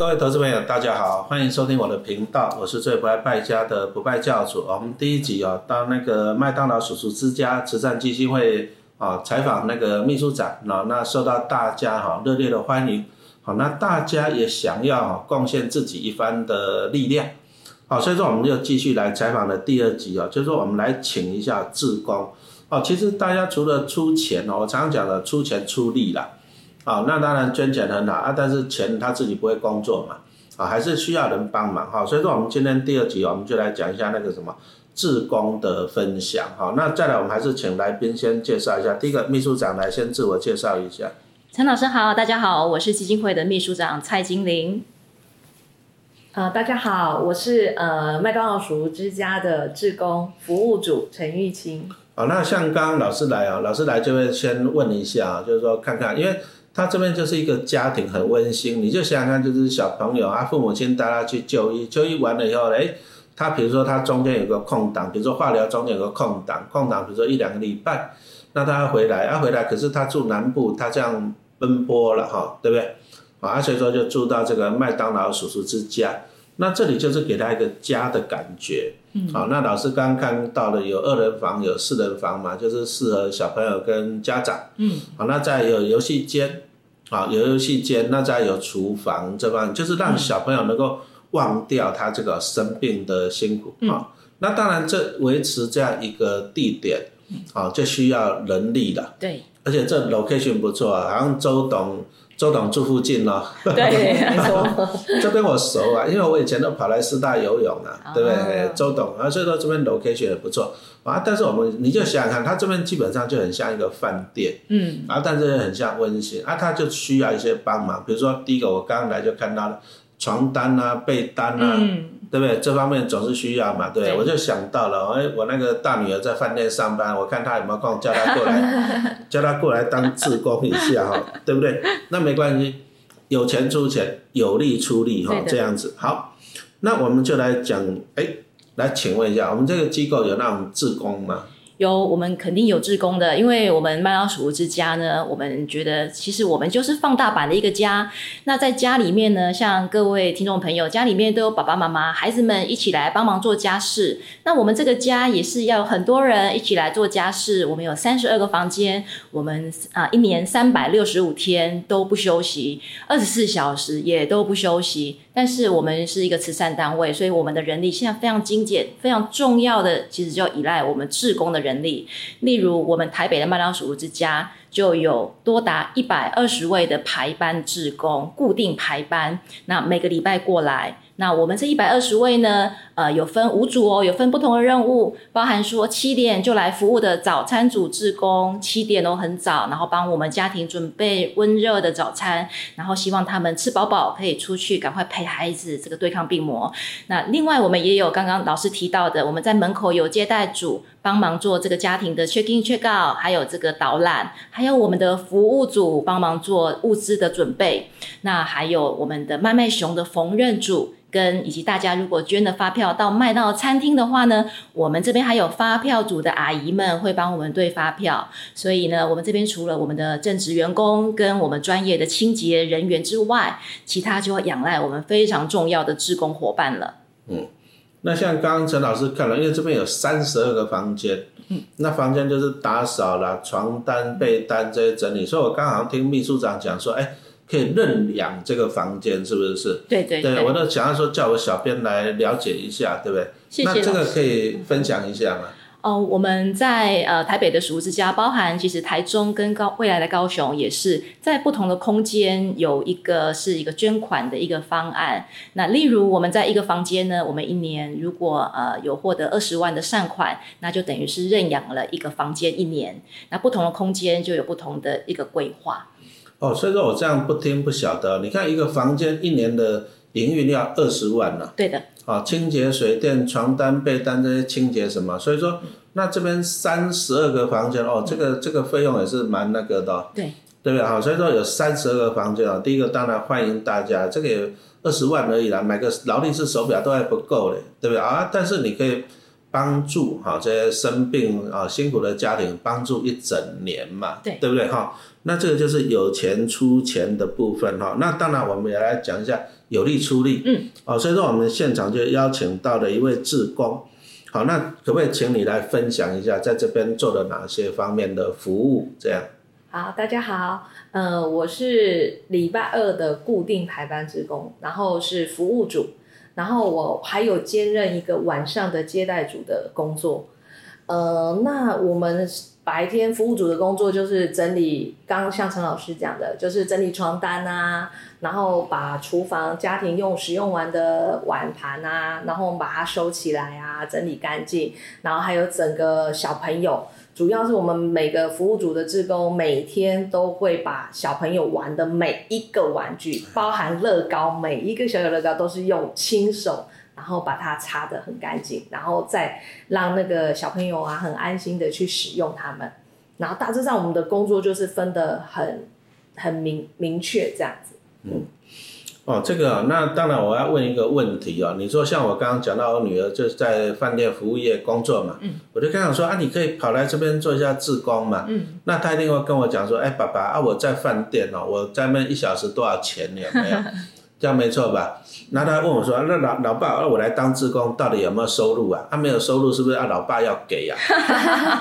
各位投资朋友，大家好，欢迎收听我的频道，我是最不爱败家的不败教主。我们第一集啊，到那个麦当劳叔叔之家慈善基金会啊，采访那个秘书长，那那受到大家哈热烈的欢迎。好，那大家也想要贡献自己一番的力量。好，所以说我们就继续来采访的第二集啊，就是说我们来请一下志工。哦，其实大家除了出钱哦，我常常讲的出钱出力啦。好，那当然捐钱很好啊，但是钱他自己不会工作嘛，啊，还是需要人帮忙哈。所以说，我们今天第二集，我们就来讲一下那个什么志工的分享哈。那再来，我们还是请来宾先介绍一下。第一个秘书长来先自我介绍一下。陈老师好，大家好，我是基金会的秘书长蔡金玲。啊，大家好，我是呃麦当劳鼠之家的志工服务组陈玉清。好，那像刚刚老师来啊，老师来就会先问一下，就是说看看，因为。他这边就是一个家庭很温馨，你就想想看，就是小朋友啊，父母亲带他去就医，就医完了以后，哎，他比如说他中间有个空档，比如说化疗中间有个空档，空档比如说一两个礼拜，那他要回来，啊回来，可是他住南部，他这样奔波了哈，对不对？啊，所以说就住到这个麦当劳叔叔之家。那这里就是给他一个家的感觉，嗯好，那老师刚刚看到了有二人房，有四人房嘛，就是适合小朋友跟家长，嗯，好，那再有游戏间，好，有游戏间，那再有厨房这方，就是让小朋友能够忘掉他这个生病的辛苦，啊，那当然这维持这样一个地点，啊，就需要人力的，对，而且这 location 不错啊，好像周董。周董住附近哦，对，没错，这边我熟啊，因为我以前都跑来师大游泳啊，对不对？周董啊，所以说这边 location 也不错啊。但是我们你就想想看，它这边基本上就很像一个饭店，嗯，啊，但是很像温馨啊，它就需要一些帮忙。比如说第一个，我刚刚来就看到了床单啊、被单啊。对不对？这方面总是需要嘛，对我就想到了，哎，我那个大女儿在饭店上班，我看她有没有空，叫她过来，叫她过来当志工一下哈，对不对？那没关系，有钱出钱，有力出力哈，这样子好。那我们就来讲，哎，来请问一下，我们这个机构有那种志工吗？有，我们肯定有志工的，因为我们麦当鼠之家呢，我们觉得其实我们就是放大版的一个家。那在家里面呢，像各位听众朋友，家里面都有爸爸妈妈、孩子们一起来帮忙做家事。那我们这个家也是要很多人一起来做家事。我们有三十二个房间，我们啊一年三百六十五天都不休息，二十四小时也都不休息。但是我们是一个慈善单位，所以我们的人力现在非常精简，非常重要的其实就依赖我们志工的人力。例如，我们台北的麦当鼠之家就有多达一百二十位的排班志工，固定排班，那每个礼拜过来。那我们这一百二十位呢？呃，有分五组哦，有分不同的任务，包含说七点就来服务的早餐组职工，七点都很早，然后帮我们家庭准备温热的早餐，然后希望他们吃饱饱可以出去赶快陪孩子这个对抗病魔。那另外我们也有刚刚老师提到的，我们在门口有接待组帮忙做这个家庭的 check in check out，还有这个导览，还有我们的服务组帮忙做物资的准备，那还有我们的麦麦熊的缝纫组。跟以及大家如果捐的发票到卖到餐厅的话呢，我们这边还有发票组的阿姨们会帮我们对发票，所以呢，我们这边除了我们的正职员工跟我们专业的清洁人员之外，其他就要仰赖我们非常重要的志工伙伴了。嗯，那像刚刚陈老师看了，因为这边有三十二个房间，嗯，那房间就是打扫了床单被单这些整理，所以我刚好听秘书长讲说，哎。可以认养这个房间，是不是？是。对对。对，我都想要说叫我小编来了解一下，对不对？谢谢那这个可以分享一下吗？哦，我们在呃台北的熟之家，包含其实台中跟高未来的高雄，也是在不同的空间有一个是一个捐款的一个方案。那例如我们在一个房间呢，我们一年如果呃有获得二十万的善款，那就等于是认养了一个房间一年。那不同的空间就有不同的一个规划。哦，所以说我这样不听不晓得。你看一个房间一年的营运要二十万呢。对的。啊，清洁水电、床单、被单这些清洁什么，所以说那这边三十二个房间哦，这个这个费用也是蛮那个的。对。对不对？好，所以说有三十二个房间啊。第一个当然欢迎大家，这个二十万而已啦，买个劳力士手表都还不够嘞，对不对啊？但是你可以帮助哈这些生病啊辛苦的家庭帮助一整年嘛，对对不对哈？那这个就是有钱出钱的部分哈。那当然我们也来讲一下有力出力，嗯，哦，所以说我们现场就邀请到了一位志工，好，那可不可以请你来分享一下在这边做了哪些方面的服务？这样，好，大家好，呃，我是礼拜二的固定排班职工，然后是服务组，然后我还有兼任一个晚上的接待组的工作。呃，那我们白天服务组的工作就是整理，刚刚像陈老师讲的，就是整理床单啊，然后把厨房家庭用使用完的碗盘啊，然后我们把它收起来啊，整理干净，然后还有整个小朋友。主要是我们每个服务组的职工每天都会把小朋友玩的每一个玩具，包含乐高，每一个小小乐高都是用亲手，然后把它擦得很干净，然后再让那个小朋友啊很安心的去使用它们。然后大致上我们的工作就是分得很很明明确这样子。嗯哦，这个啊那当然我要问一个问题啊，你说像我刚刚讲到我女儿就是在饭店服务业工作嘛，嗯，我就跟她说啊，你可以跑来这边做一下志工嘛，嗯，那她一定会跟我讲说，哎，爸爸啊，我在饭店哦，我在那边一小时多少钱有没有？这样没错吧？那他问我说，那老老爸，那我来当志工到底有没有收入啊？他、没有收入是不是啊？老爸要给呀、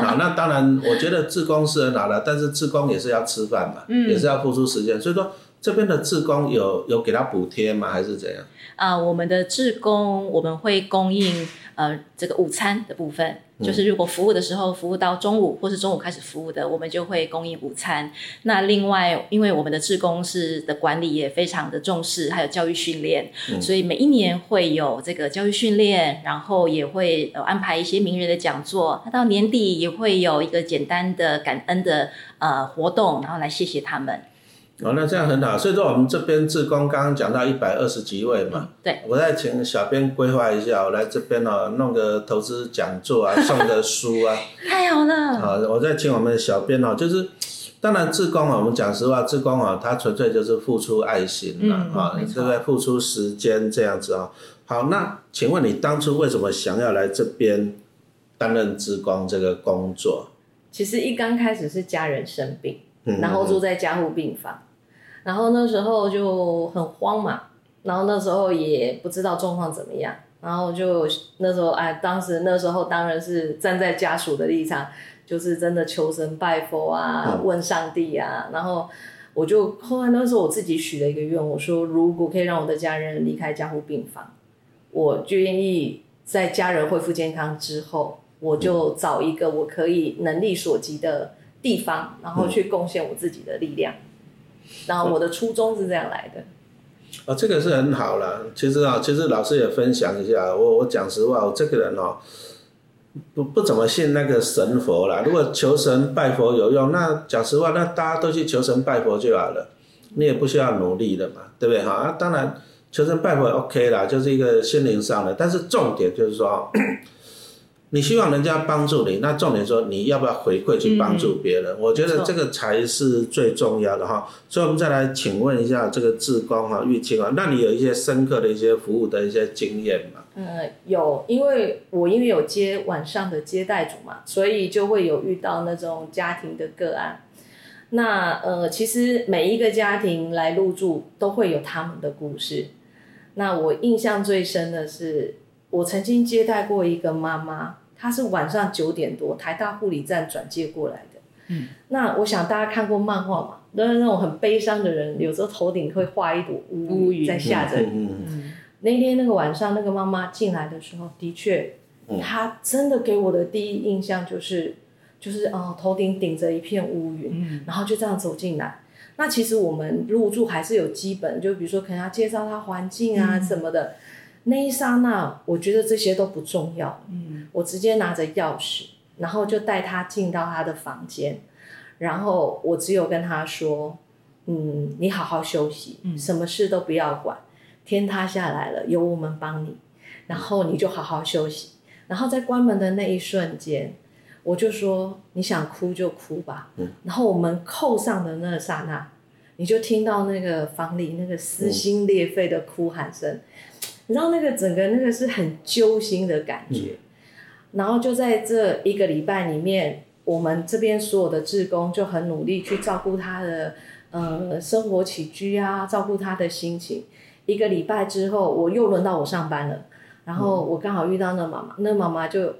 啊？那当然，我觉得志工是很好的，但是志工也是要吃饭嘛，也是要付出时间，所以说这边的志工有有给他补贴吗？还是怎样？啊、我们的志工我们会供应呃这个午餐的部分，就是如果服务的时候服务到中午或是中午开始服务的，我们就会供应午餐。那另外，因为我们的志工是的管理也非常的重视，还有教育训练，所以每一年会有这个教育训练，然后也会呃安排一些名人的讲座。那到年底也会有一个简单的感恩的呃活动，然后来谢谢他们。哦，那这样很好。所以说我们这边志工刚刚讲到一百二十几位嘛，对，我再请小编规划一下，我来这边哦，弄个投资讲座啊，送个书啊，太好了，好，我再请我们的小编哦，就是当然志工啊，我们讲实话，志工啊，他纯粹就是付出爱心啦，嗯啊、对不对？付出时间这样子啊、好，那请问你当初为什么想要来这边担任志工这个工作？其实一刚开始是家人生病，嗯然后住在加护病房，然后那时候就很慌嘛，然后那时候也不知道状况怎么样，然后就那时候哎，当时那时候当然是站在家属的立场，就是真的求神拜佛啊，问上帝啊，然后我就后来那时候我自己许了一个愿，我说如果可以让我的家人离开加护病房，我就愿意在家人恢复健康之后，我就找一个我可以能力所及的地方，然后去贡献我自己的力量。然后我的初衷是这样来的。哦，这个是很好了。其实啊，其实老师也分享一下，我我讲实话，我这个人哦，不不怎么信那个神佛啦。如果求神拜佛有用，那讲实话，那大家都去求神拜佛就好了，你也不需要努力的嘛，对不对哈？啊，当然求神拜佛 OK 啦，就是一个心灵上的，但是重点就是说。你希望人家帮助你，那重点说你要不要回馈去帮助别人？我觉得这个才是最重要的哈。所以我们再来请问一下这个志工哈，玉清啊，那你有一些深刻的一些服务的一些经验吗？呃，有，因为我因为有接晚上的接待组嘛，所以就会有遇到那种家庭的个案。那呃，其实每一个家庭来入住都会有他们的故事。那我印象最深的是，我曾经接待过一个妈妈，她是晚上九点多台大护理站转接过来的。嗯，那我想大家看过漫画嘛，都是那种很悲伤的人，有时候头顶会画一朵乌乌云在下着雨。嗯嗯那天那个晚上，那个妈妈进来的时候，的确，她真的给我的第一印象就是，就是哦，头顶顶着一片乌云，然后就这样走进来。那其实我们入住还是有基本，就比如说可能要介绍她环境啊什么的。那一刹那，我觉得这些都不重要。嗯，我直接拿着钥匙，然后就带他进到他的房间，然后我只有跟他说，嗯，你好好休息，嗯什么事都不要管。天塌下来了，有我们帮你，然后你就好好休息。然后在关门的那一瞬间，我就说你想哭就哭吧。然后我们扣上的那刹那，你就听到那个房里那个撕心裂肺的哭喊声，你知道那个整个那个是很揪心的感觉。然后就在这一个礼拜里面，我们这边所有的志工就很努力去照顾他的呃生活起居啊，照顾他的心情。一个礼拜之后，我又轮到我上班了，然后我刚好遇到那妈妈，那妈妈就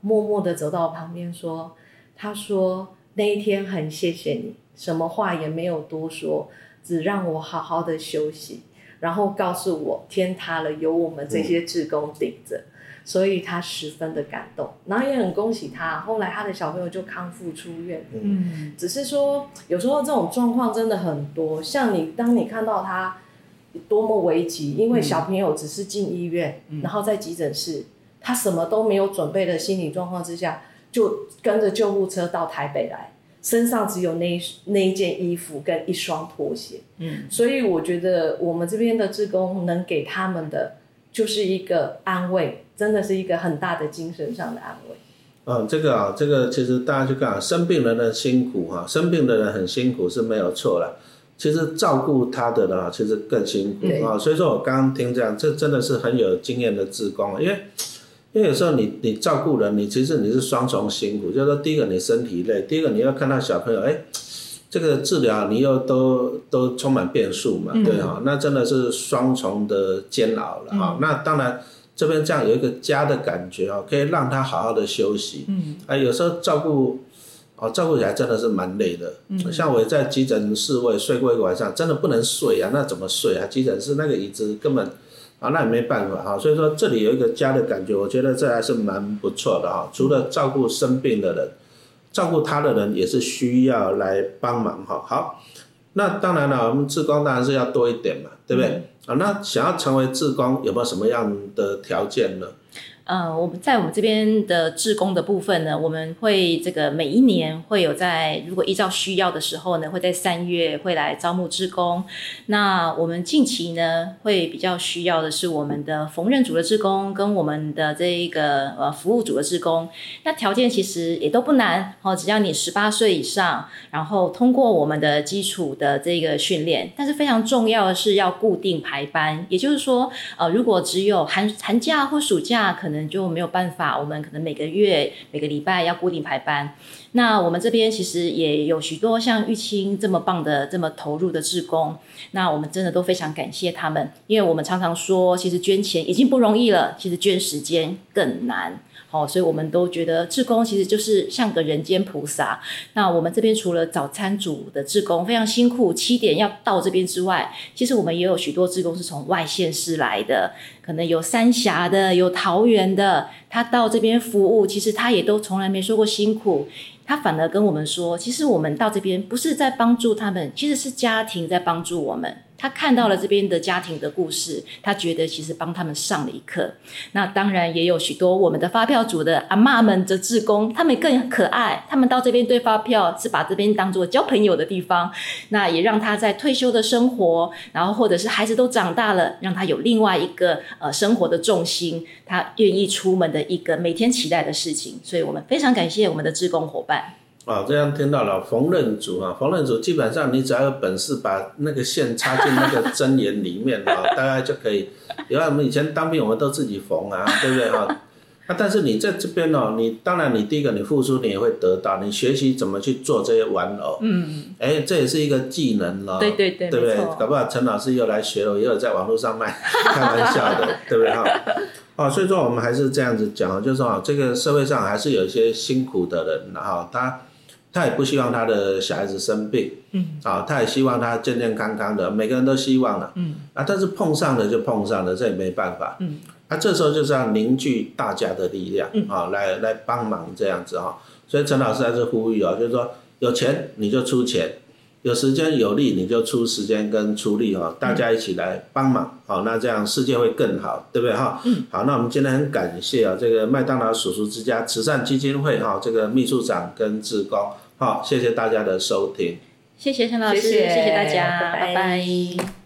默默的走到我旁边说：“她说那一天很谢谢你，什么话也没有多说，只让我好好的休息，然后告诉我天塌了，有我们这些志工顶着。”所以他十分的感动，然后也很恭喜他。后来他的小朋友就康复出院。嗯，只是说有时候这种状况真的很多，像你当你看到他多么危急，因为小朋友只是进医院，然后在急诊室，他什么都没有准备的心理状况之下，就跟着救护车到台北来，身上只有那一那一件衣服跟一双拖鞋。嗯，所以我觉得我们这边的职工能给他们的就是一个安慰，真的是一个很大的精神上的安慰。嗯，这个啊，这个其实大家去看，生病人的辛苦哈、生病的人很辛苦是没有错了。其实照顾他的呢，其实更辛苦啊。所以说我刚刚听这样，这真的是很有经验的职工啊，因为因为有时候你你照顾人，你其实你是双重辛苦，就是说第一个你身体累，第一个你要看到小朋友，哎，这个治疗你又都都充满变数嘛，对哈、那真的是双重的煎熬了哈、那当然。这边这样有一个家的感觉哦，可以让他好好的休息。嗯，啊，有时候照顾，哦，照顾起来真的是蛮累的。嗯，像我在急诊室我也睡过一个晚上，真的不能睡啊，那怎么睡啊？急诊室那个椅子根本，啊，那也没办法哈。所以说这里有一个家的感觉，我觉得这还是蛮不错的哈。除了照顾生病的人，照顾他的人也是需要来帮忙哈。好，那当然了，我们志工当然是要多一点嘛，对不对？啊，那想要成为志工有没有什么样的条件呢？呃，我们在我们这边的志工的部分呢，我们会这个每一年会有在如果依照需要的时候呢，会在三月会来招募志工。那我们近期呢，会比较需要的是我们的缝纫组的志工跟我们的这一个呃服务组的志工。那条件其实也都不难哦，只要你十八岁以上，然后通过我们的基础的这个训练。但是非常重要的是要固定排班，也就是说，呃，如果只有寒寒假或暑假，可可能就没有办法，我们可能每个月、每个礼拜要固定排班。那我们这边其实也有许多像玉清这么棒的、这么投入的志工，那我们真的都非常感谢他们，因为我们常常说，其实捐钱已经不容易了，其实捐时间更难。哦，所以我们都觉得志工其实就是像个人间菩萨。那我们这边除了早餐组的志工非常辛苦，七点要到这边之外，其实我们也有许多志工是从外县市来的，可能有三峡的，有桃园的，他到这边服务，其实他也都从来没说过辛苦。他反而跟我们说，其实我们到这边不是在帮助他们，其实是家庭在帮助我们。他看到了这边的家庭的故事，他觉得其实帮他们上了一课。那当然也有许多我们的发票组的阿嬷们的志工，他们更可爱，他们到这边对发票是把这边当做交朋友的地方，那也让他在退休的生活，然后或者是孩子都长大了，让他有另外一个呃生活的重心，他愿意出门的一个每天期待的事情。所以我们非常感谢我们的志工伙伴。啊，这样听到了缝纫组啊，缝纫组基本上你只要有本事把那个线插进那个针眼里面啊，大概就可以。因为我们以前当兵，我们都自己缝啊，对不对哈？啊，但是你在这边哦，你当然你第一个你付出你也会得到，你学习怎么去做这些玩偶，嗯，哎，这也是一个技能了，对对对对不对？搞不好陈老师又来学了，又有在网络上卖，开玩笑的，对不对哈？哦，所以说我们还是这样子讲，就是说啊，这个社会上还是有一些辛苦的人哈，他他也不希望他的小孩子生病，嗯，啊，他也希望他健健康康的，每个人都希望了，嗯，啊，但是碰上了就碰上了，这也没办法，嗯，啊，这时候就是要凝聚大家的力量，嗯。啊，来来帮忙这样子哈，所以陈老师还是呼吁啊，就是说有钱你就出钱。有时间有力，你就出时间跟出力哈，大家一起来帮忙，好，那这样世界会更好，对不对哈？嗯。好，那我们今天很感谢啊，这个麦当劳叔叔之家慈善基金会哈，这个秘书长跟志工，好，谢谢大家的收听。谢谢陈老师，谢谢谢谢大家，拜拜拜拜